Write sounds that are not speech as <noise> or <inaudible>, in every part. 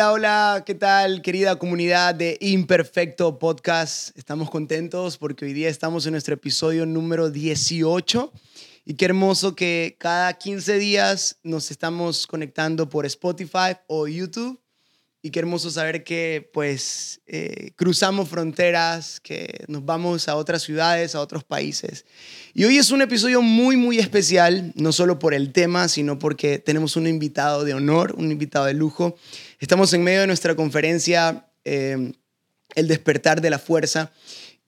Hola, hola, ¿qué tal querida comunidad de Imperfecto Podcast? Estamos contentos porque hoy día estamos en nuestro episodio número 18 y qué hermoso que cada 15 días nos estamos conectando por Spotify o YouTube y qué hermoso saber que pues eh, cruzamos fronteras, que nos vamos a otras ciudades, a otros países. Y hoy es un episodio muy, muy especial, no solo por el tema, sino porque tenemos un invitado de honor, un invitado de lujo. Estamos en medio de nuestra conferencia eh, El despertar de la fuerza.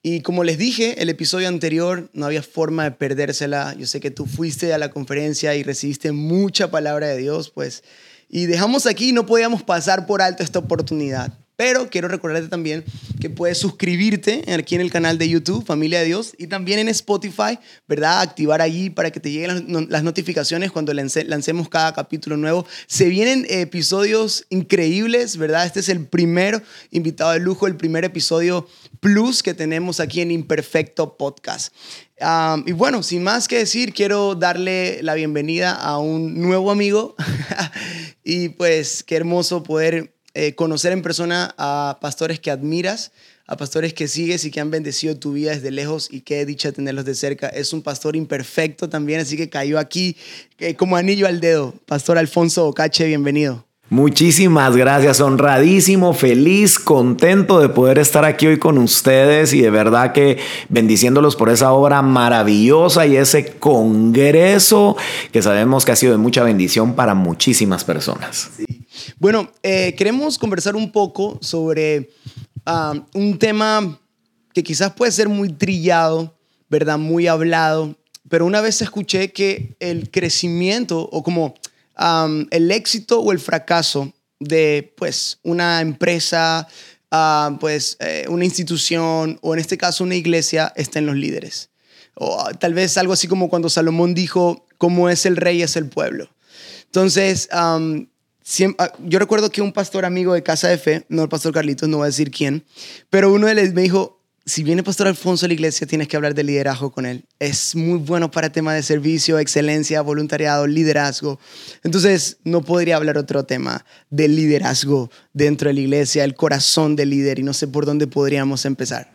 Y como les dije, el episodio anterior no había forma de perdérsela. Yo sé que tú fuiste a la conferencia y recibiste mucha palabra de Dios, pues y dejamos aquí, no podíamos pasar por alto esta oportunidad. Pero quiero recordarte también que puedes suscribirte aquí en el canal de YouTube, Familia de Dios, y también en Spotify, ¿verdad? Activar allí para que te lleguen las notificaciones cuando lancemos cada capítulo nuevo. Se vienen episodios increíbles, ¿verdad? Este es el primer invitado de lujo, el primer episodio plus que tenemos aquí en Imperfecto Podcast y bueno, sin más que decir, quiero darle la bienvenida a un nuevo amigo <laughs> y pues qué hermoso poder eh, conocer en persona a pastores que admiras, a pastores que sigues y que han bendecido tu vida desde lejos y qué dicha tenerlos de cerca. Es un pastor imperfecto también, así que cayó aquí eh, como anillo al dedo. Pastor Alfonso Ocache, bienvenido. Muchísimas gracias, honradísimo, feliz, contento de poder estar aquí hoy con ustedes y de verdad que bendiciéndolos por esa obra maravillosa y ese congreso que sabemos que ha sido de mucha bendición para muchísimas personas. Bueno, eh, queremos conversar un poco sobre ah, un tema que quizás puede ser muy trillado, ¿verdad? Muy hablado, pero una vez escuché que el crecimiento o como el éxito o el fracaso de pues, una empresa, pues, eh, una institución o en este caso una iglesia está en los líderes. O ah, tal vez algo así como cuando Salomón dijo, como es el rey es el pueblo. Entonces, ah, yo recuerdo que un pastor amigo de Casa de Fe, no el pastor Carlitos, no voy a decir quién, pero uno de ellos me dijo, si viene Pastor Alfonso a la iglesia, tienes que hablar de liderazgo con él. Es muy bueno para tema de servicio, excelencia, voluntariado, liderazgo. Entonces, no podría hablar otro tema de liderazgo dentro de la iglesia, el corazón del líder, y no sé por dónde podríamos empezar.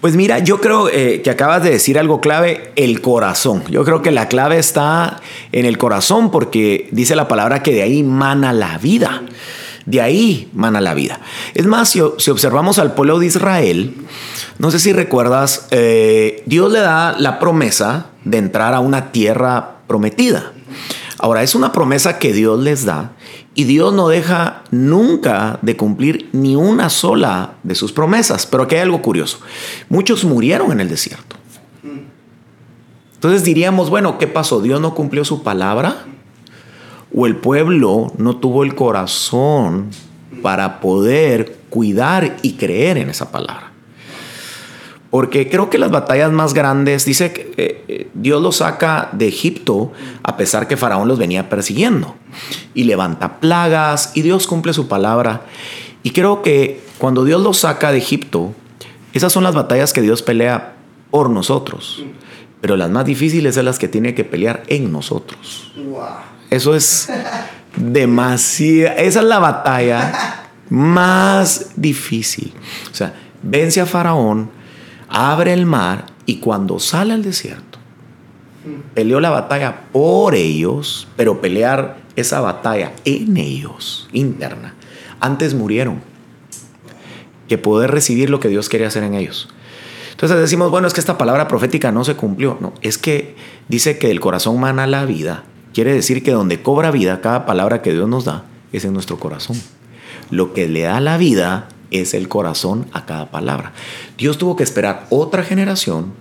Pues mira, yo creo eh, que acabas de decir algo clave, el corazón. Yo creo que la clave está en el corazón porque dice la palabra que de ahí mana la vida. De ahí mana la vida. Es más, si, observamos al pueblo de Israel, no sé si recuerdas, eh, Dios le da la promesa de entrar a una tierra prometida. Ahora, es una promesa que Dios les da y Dios no deja nunca de cumplir ni una sola de sus promesas. Pero aquí hay algo curioso. Muchos murieron en el desierto. Entonces diríamos, bueno, ¿qué pasó? ¿Dios no cumplió su palabra? O el pueblo no tuvo el corazón para poder cuidar y creer en esa palabra. Porque creo que las batallas más grandes, dice que eh, eh, Dios los saca de Egipto a pesar que Faraón los venía persiguiendo. Y levanta plagas y Dios cumple su palabra. Y creo que cuando Dios los saca de Egipto, esas son las batallas que Dios pelea por nosotros. Pero las más difíciles son las que tiene que pelear en nosotros. Eso es demasiado. Esa es la batalla más difícil. O sea, vence a Faraón, abre el mar y cuando sale al desierto, peleó la batalla por ellos, pero pelear esa batalla en ellos, interna. Antes murieron que poder recibir lo que Dios quería hacer en ellos. Entonces decimos, bueno, es que esta palabra profética no se cumplió. No, es que dice que el corazón mana la vida Quiere decir que donde cobra vida cada palabra que Dios nos da es en nuestro corazón. Lo que le da la vida es el corazón a cada palabra. Dios tuvo que esperar otra generación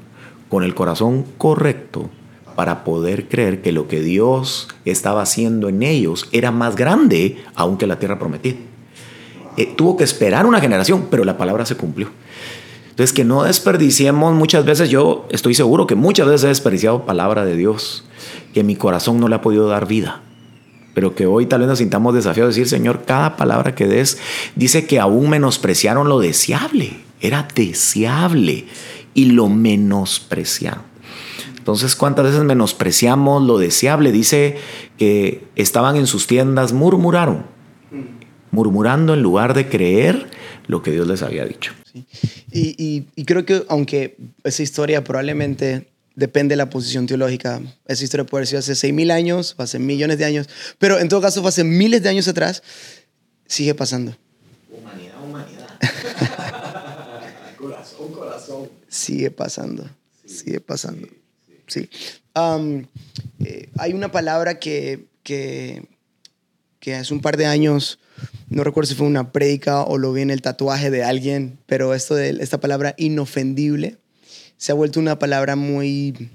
con el corazón correcto para poder creer que lo que Dios estaba haciendo en ellos era más grande aún que la tierra prometida. Eh, tuvo que esperar una generación, pero la palabra se cumplió. Entonces, que no desperdiciemos muchas veces, yo estoy seguro que muchas veces he desperdiciado palabra de Dios que mi corazón no le ha podido dar vida. Pero que hoy tal vez nos sintamos desafiados de decir, Señor, cada palabra que des dice que aún menospreciaron lo deseable. Era deseable y lo menospreciaron. Entonces, ¿cuántas veces menospreciamos lo deseable? Dice que estaban en sus tiendas, murmuraron. murmurando en lugar de creer lo que Dios les había dicho. Y, y, creo que aunque esa historia probablemente depende de la posición teológica, esa historia puede haber sido hace 6.000 años, o hace millones de años, pero en todo caso fue hace miles de años atrás, sigue pasando. Humanidad, humanidad. <laughs> corazón, corazón. Sigue pasando, sigue pasando. Sí. Eh, hay una palabra que, que, que hace un par de años no recuerdo si fue una prédica o lo vi en el tatuaje de alguien, pero esto de esta palabra inofendible se ha vuelto una palabra muy,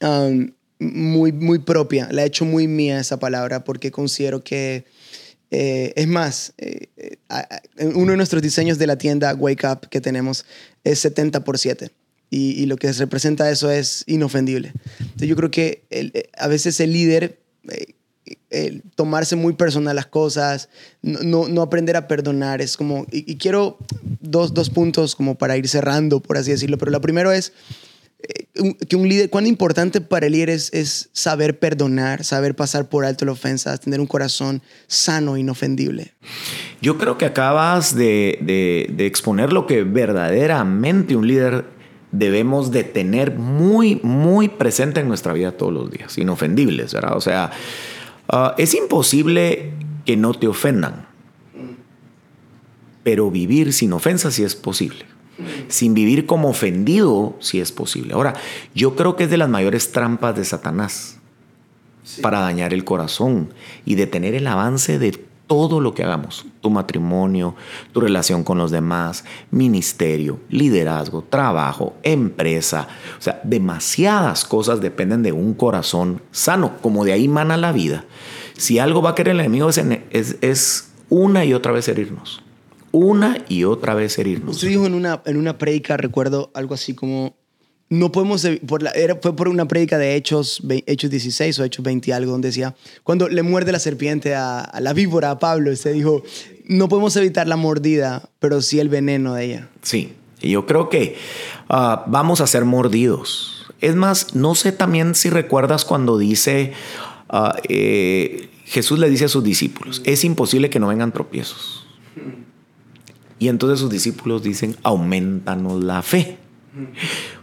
um, muy, muy propia. La he hecho muy mía esa palabra porque considero que, eh, es más, eh, eh, uno de nuestros diseños de la tienda Wake Up que tenemos es 70 por 7. Y, lo que representa eso es inofendible. Entonces yo creo que a veces el líder tomarse muy personal las cosas, no, no, aprender a perdonar. Es como, y, quiero dos, dos, puntos como para ir cerrando, por así decirlo, pero lo primero es eh, que un líder, cuán importante para el líder es, es, saber perdonar, saber pasar por alto la ofensa, tener un corazón sano, inofendible. Yo creo que acabas de, de, de exponer lo que verdaderamente un líder debemos de tener muy, muy presente en nuestra vida todos los días, inofendibles, ¿verdad? O sea, Ah, es imposible que no te ofendan, pero vivir sin ofensa sí es posible. Sin vivir como ofendido sí es posible. Ahora, yo creo que es de las mayores trampas de Satanás para dañar el corazón y detener el avance de todo lo que hagamos, tu matrimonio, tu relación con los demás, ministerio, liderazgo, trabajo, empresa, o sea, demasiadas cosas dependen de un corazón sano, como de ahí mana la vida. Si algo va a querer el enemigo es, una y otra vez herirnos, una y otra vez herirnos. Usted dijo en una, en una predica, recuerdo algo así como, no podemos, por la, era, fue por una prédica de Hechos, Hechos 16 o Hechos 20 algo, donde decía, cuando le muerde la serpiente a, la víbora, a Pablo, usted dijo, no podemos evitar la mordida, pero sí el veneno de ella. Sí, y yo creo que ah, vamos a ser mordidos. Es más, no sé también si recuerdas cuando dice, ah, eh, Jesús le dice a sus discípulos, es imposible que no vengan tropiezos. Y entonces sus discípulos dicen, aumentanos la fe.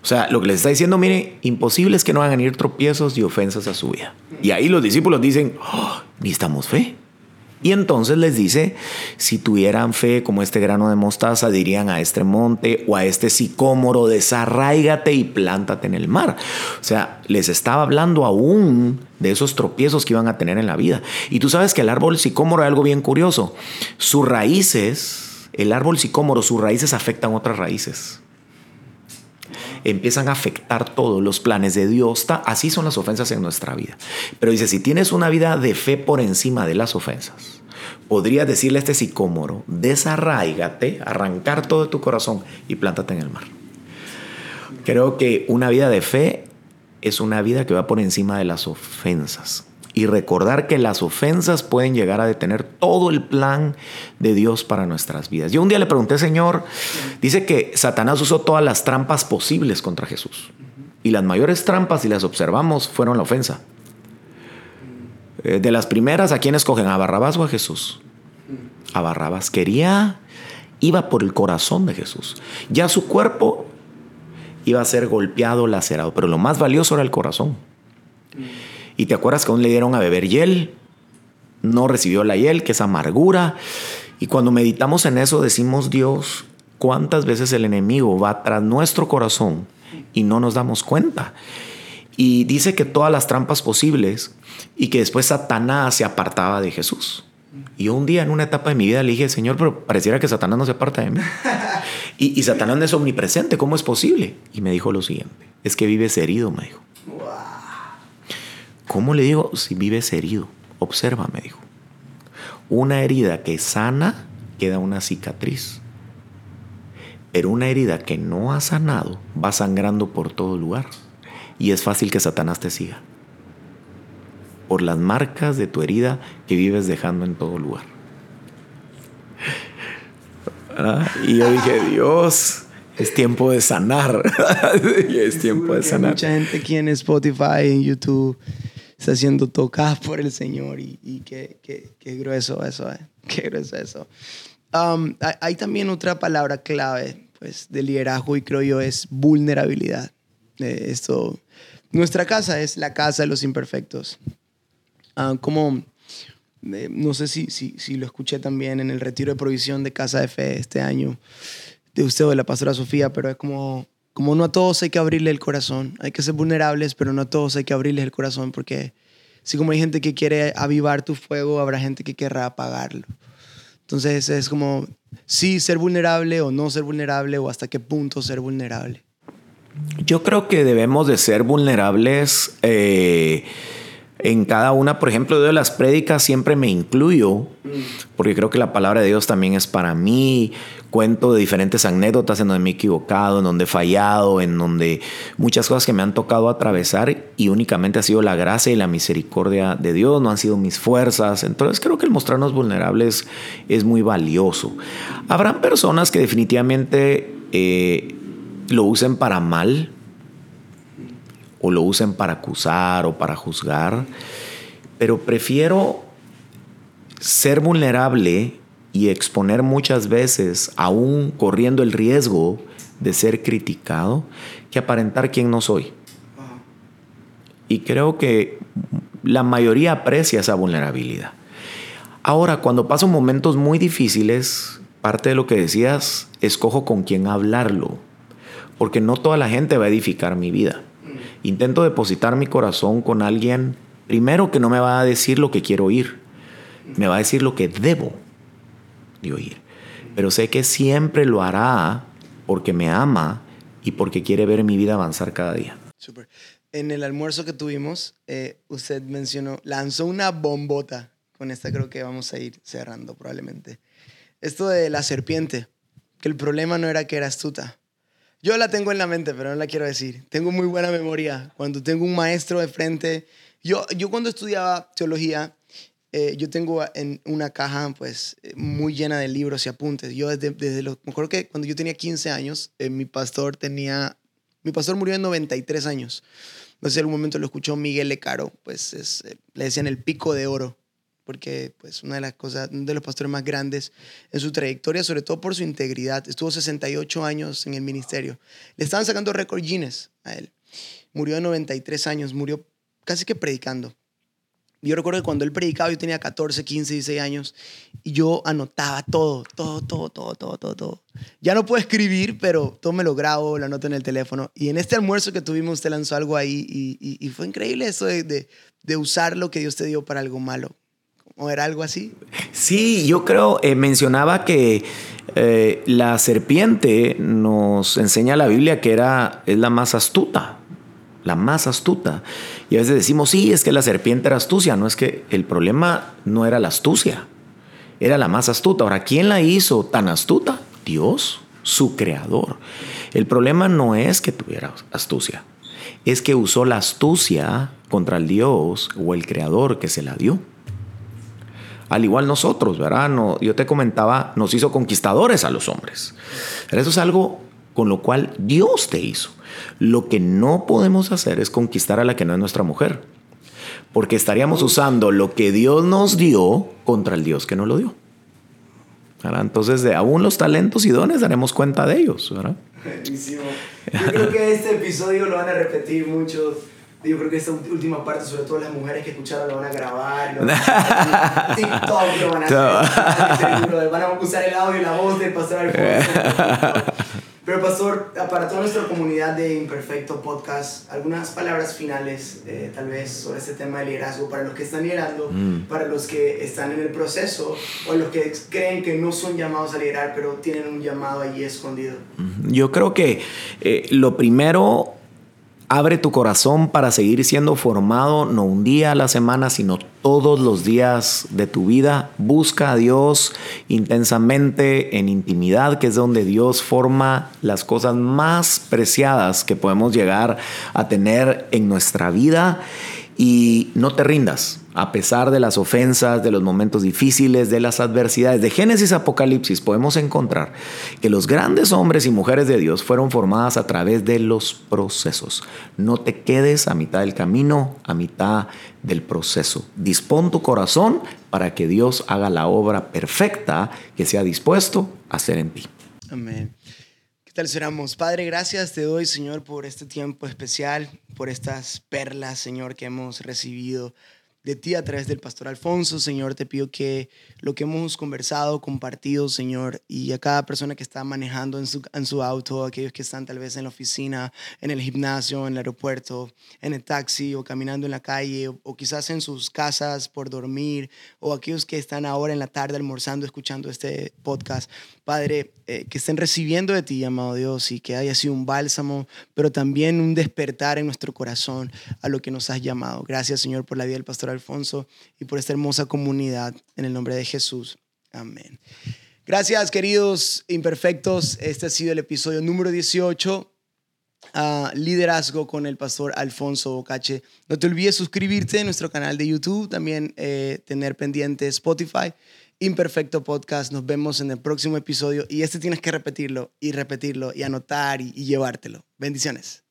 O sea, lo que les está diciendo, mire, imposible es que no hagan ir tropiezos y ofensas a su vida. Y ahí los discípulos dicen, oh, necesitamos fe. Y entonces les dice, si tuvieran fe como este grano de mostaza, dirían a este monte o a este sicómoro, desarraigate y plántate en el mar. O sea, les estaba hablando aún de esos tropiezos que iban a tener en la vida. Y tú sabes que el árbol sicómoro es algo bien curioso. Sus raíces, el árbol sicómoro, sus raíces afectan otras raíces empiezan a afectar todos los planes de Dios. Así son las ofensas en nuestra vida. Pero dice, si tienes una vida de fe por encima de las ofensas, podría decirle a este sicómoro, desarraigate, arrancar todo tu corazón y plántate en el mar. Creo que una vida de fe es una vida que va por encima de las ofensas y recordar que las ofensas pueden llegar a detener todo el plan de Dios para nuestras vidas. Yo un día le pregunté, Señor, dice que Satanás usó todas las trampas posibles contra Jesús. Y las mayores trampas, si las observamos, fueron la ofensa. Eh, de las primeras, ¿a quién escogen? ¿A Barrabás o a Jesús? A Barrabás quería, iba por el corazón de Jesús. Ya su cuerpo iba a ser golpeado, lacerado, pero lo más valioso era el corazón. Y te acuerdas que aún le dieron a beber hiel, no recibió la hiel, que es amargura. Y cuando meditamos en eso decimos, Dios, ¿cuántas veces el enemigo va tras nuestro corazón y no nos damos cuenta? Y dice que todas las trampas posibles y que después Satanás se apartaba de Jesús. Y un día en una etapa de mi vida le dije, Señor, pero pareciera que Satanás no se aparta de mí. <laughs> y, y Satanás no es omnipresente, ¿cómo es posible? Y me dijo lo siguiente, es que vives herido, me dijo. ¿Cómo le digo si vives herido? Observa, me dijo. Una herida que sana queda una cicatriz. Pero una herida que no ha sanado va sangrando por todo lugar. Y es fácil que Satanás te siga. Por las marcas de tu herida que vives dejando en todo lugar. Ah, y yo dije, Dios, es tiempo de sanar. <laughs> es tiempo de sanar. Mucha gente aquí en Spotify, en YouTube está siendo tocada por el Señor y, y qué, qué, qué, grueso eso, eh. <laughs> qué grueso eso. Um, hay también otra palabra clave pues, de liderazgo y creo yo es vulnerabilidad. Eh, esto, nuestra casa es la casa de los imperfectos. Uh, como, eh, no sé si, si, si, lo escuché también en el retiro de provisión de Casa de Fe este año, de usted o de la pastora Sofía, pero es como, como no a todos hay que abrirle el corazón, hay que ser vulnerables, pero no a todos hay que abrirle el corazón, porque si como hay gente que quiere avivar tu fuego, habrá gente que querrá apagarlo. Entonces es como, sí, ser vulnerable o no ser vulnerable o hasta qué punto ser vulnerable. Yo creo que debemos de ser vulnerables eh, en cada una. Por ejemplo, de las prédicas siempre me incluyo, porque creo que la palabra de Dios también es para mí cuento de diferentes anécdotas en donde me he equivocado, en donde he fallado, en donde muchas cosas que me han tocado atravesar y únicamente ha sido la gracia y la misericordia de Dios, no han sido mis fuerzas. Entonces creo que el mostrarnos vulnerables es muy valioso. Habrán personas que definitivamente eh, lo usen para mal o lo usen para acusar o para juzgar, pero prefiero ser vulnerable y exponer muchas veces, aún corriendo el riesgo de ser criticado, que aparentar quién no soy. Y creo que la mayoría aprecia esa vulnerabilidad. Ahora, cuando paso momentos muy difíciles, parte de lo que decías, escojo con quién hablarlo, porque no toda la gente va a edificar mi vida. Intento depositar mi corazón con alguien, primero que no me va a decir lo que quiero oír, me va a decir lo que debo de oír. Pero sé que siempre lo hará porque me ama y porque quiere ver mi vida avanzar cada día. Super. En el almuerzo que tuvimos, eh, usted mencionó, lanzó una bombota. Con esta creo que vamos a ir cerrando probablemente. Esto de la serpiente, que el problema no era que era astuta. Yo la tengo en la mente, pero no la quiero decir. Tengo muy buena memoria. Cuando tengo un maestro de frente, yo, yo cuando estudiaba teología, eh, yo tengo en una caja pues eh, muy llena de libros y apuntes. Yo desde, desde los, me que cuando yo tenía 15 años, eh, mi pastor tenía, mi pastor murió en 93 años. No sé en algún momento lo escuchó Miguel Lecaro, pues es, le decían el pico de oro, porque pues una de las cosas, uno de los pastores más grandes en su trayectoria, sobre todo por su integridad. Estuvo 68 años en el ministerio. Le estaban sacando récord Guinness a él. Murió de 93 años, murió casi que predicando. Yo recuerdo que cuando él predicaba yo tenía 14, 15, 16 años y yo anotaba todo, todo, todo, todo, todo, todo, todo. Ya no puedo escribir, pero todo me lo grabo, lo anoto en el teléfono. Y en este almuerzo que tuvimos, usted lanzó algo ahí y, y, fue increíble eso de, de, de, usar lo que Dios te dio para algo malo. ¿O era algo así? Sí, yo creo, eh, mencionaba que eh, la serpiente nos enseña la Biblia que era, es la más astuta la más astuta. Y a veces decimos, sí, es que la serpiente era astucia. No es que el problema no era la astucia, era la más astuta. Ahora, ¿quién la hizo tan astuta? Dios, su creador. El problema no es que tuviera astucia, es que usó la astucia contra el Dios o el creador que se la dio. Al igual nosotros, ¿verdad? No, yo te comentaba, nos hizo conquistadores a los hombres. Pero eso es algo con lo cual Dios te hizo. Lo que no podemos hacer es conquistar a la que no es nuestra mujer, porque estaríamos usando lo que Dios nos dio contra el Dios que no lo dio. Entonces, de aún los talentos y dones daremos cuenta de ellos. ¿verdad? Buenísimo. Creo que este episodio lo van a repetir mucho. Yo creo que esta última parte, sobre todo las mujeres que escucharon, lo van a grabar. Lo <laughs> van a TikTok lo van a hacer. Van a usar el audio y la voz del pastor Alfonso. <laughs> Pero pastor, para toda nuestra comunidad de Imperfecto Podcast, algunas palabras finales eh, tal vez sobre este tema de liderazgo para los que están liderando, mm. para los que están en el proceso o los que creen que no son llamados a liderar pero tienen un llamado allí escondido. Yo creo que eh, lo primero Abre tu corazón para seguir siendo formado, no un día a la semana, sino todos los días de tu vida. Busca a Dios intensamente en intimidad, que es donde Dios forma las cosas más preciadas que podemos llegar a tener en nuestra vida. Y no te rindas. a pesar de las ofensas, de los momentos difíciles, de las adversidades, de Génesis a Apocalipsis, podemos encontrar que los grandes hombres y mujeres de Dios fueron formadas a través de los procesos. No te quedes a mitad del camino, a mitad del proceso. Dispón tu corazón para que Dios haga la obra perfecta que se ha dispuesto a hacer en ti. Amén. ¿Qué tal? Padre, gracias te doy, Señor, por este tiempo especial, por estas perlas, Señor, que hemos recibido de ti a través del pastor Alfonso. Señor, te pido que lo que hemos conversado, compartido, Señor, y a cada persona que está manejando en su, en su auto, aquellos que están tal vez en la oficina, en el gimnasio, en el aeropuerto, en el taxi o caminando en la calle, o, quizás en sus casas por dormir, o aquellos que están ahora en la tarde almorzando, escuchando este podcast. Padre, eh, que estén recibiendo de ti, amado Dios, y que haya sido un bálsamo, pero también un despertar en nuestro corazón a lo que nos has llamado. Gracias, Señor, por la vida del pastor Alfonso y por esta hermosa comunidad. En el nombre de Jesús. Amén. Gracias, queridos imperfectos. Este ha sido el episodio número 18. Ah, liderazgo con el pastor Alfonso Bocache. No te olvides suscribirte a nuestro canal de YouTube, también eh, tener pendiente Spotify Imperfecto Podcast. Nos vemos en el próximo episodio y este tienes que repetirlo y repetirlo y anotar y, y llevártelo. Bendiciones.